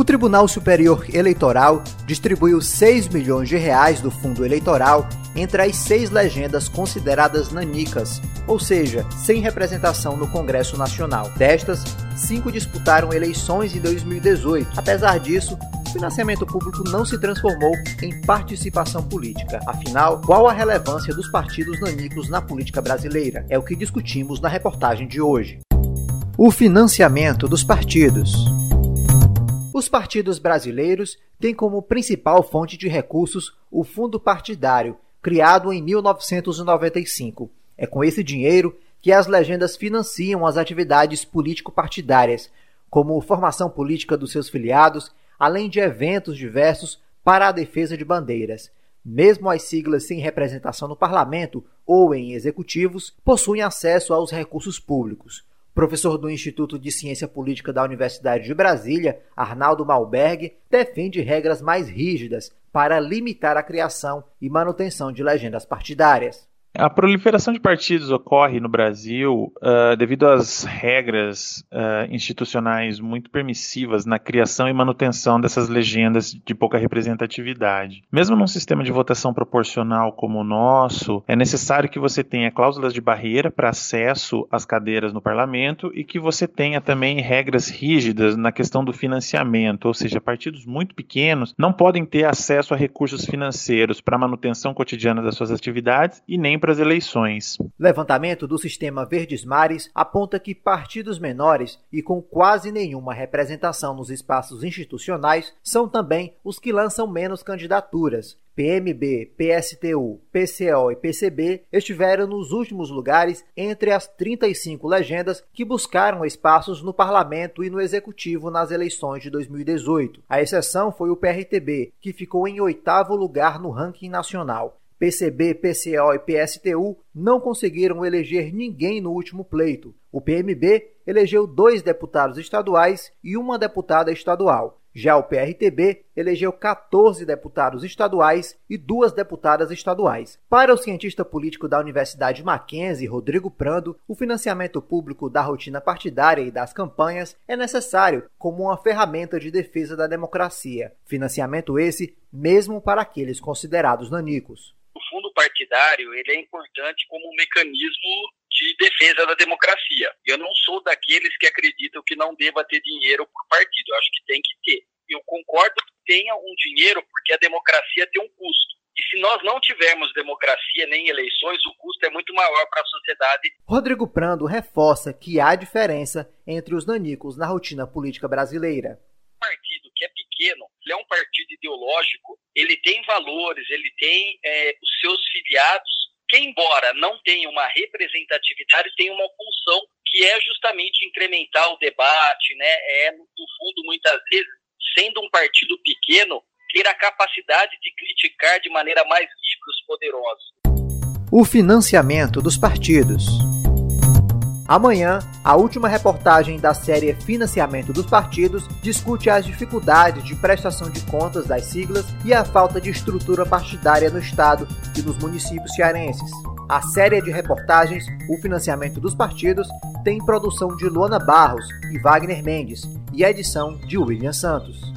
O Tribunal Superior Eleitoral distribuiu 6 milhões de reais do fundo eleitoral entre as seis legendas consideradas nanicas, ou seja, sem representação no Congresso Nacional. Destas, cinco disputaram eleições em 2018. Apesar disso, o financiamento público não se transformou em participação política. Afinal, qual a relevância dos partidos nanicos na política brasileira? É o que discutimos na reportagem de hoje. O financiamento dos partidos. Os partidos brasileiros têm como principal fonte de recursos o fundo partidário, criado em 1995. É com esse dinheiro que as legendas financiam as atividades político-partidárias, como formação política dos seus filiados, além de eventos diversos para a defesa de bandeiras. Mesmo as siglas sem representação no parlamento ou em executivos possuem acesso aos recursos públicos. Professor do Instituto de Ciência Política da Universidade de Brasília, Arnaldo Malberg, defende regras mais rígidas para limitar a criação e manutenção de legendas partidárias. A proliferação de partidos ocorre no Brasil uh, devido às regras uh, institucionais muito permissivas na criação e manutenção dessas legendas de pouca representatividade. Mesmo num sistema de votação proporcional como o nosso, é necessário que você tenha cláusulas de barreira para acesso às cadeiras no parlamento e que você tenha também regras rígidas na questão do financiamento, ou seja, partidos muito pequenos não podem ter acesso a recursos financeiros para a manutenção cotidiana das suas atividades e nem para as eleições. Levantamento do sistema Verdes Mares aponta que partidos menores e com quase nenhuma representação nos espaços institucionais são também os que lançam menos candidaturas. PMB, PSTU, PCO e PCB estiveram nos últimos lugares entre as 35 legendas que buscaram espaços no parlamento e no executivo nas eleições de 2018. A exceção foi o PRTB, que ficou em oitavo lugar no ranking nacional. PCB, PCO e PSTU não conseguiram eleger ninguém no último pleito. O PMB elegeu dois deputados estaduais e uma deputada estadual. Já o PRTB elegeu 14 deputados estaduais e duas deputadas estaduais. Para o cientista político da Universidade Mackenzie, Rodrigo Prando, o financiamento público da rotina partidária e das campanhas é necessário como uma ferramenta de defesa da democracia. Financiamento esse mesmo para aqueles considerados nanicos partidário ele é importante como um mecanismo de defesa da democracia. Eu não sou daqueles que acreditam que não deva ter dinheiro por partido. Eu acho que tem que ter. Eu concordo que tenha um dinheiro porque a democracia tem um custo. E se nós não tivermos democracia nem eleições, o custo é muito maior para a sociedade. Rodrigo Prando reforça que há diferença entre os nanicos na rotina política brasileira. Um partido que é pequeno, ele é um partido ideológico, ele tem valores, ele tem é, os seus filiados, que embora não tenha uma representatividade, tem uma função que é justamente incrementar o debate, né? É, no fundo, muitas vezes, sendo um partido pequeno, ter a capacidade de criticar de maneira mais livre os poderosos. O financiamento dos partidos. Amanhã, a última reportagem da série Financiamento dos Partidos discute as dificuldades de prestação de contas das siglas e a falta de estrutura partidária no Estado e nos municípios cearenses. A série de reportagens O Financiamento dos Partidos tem produção de Luana Barros e Wagner Mendes e edição de William Santos.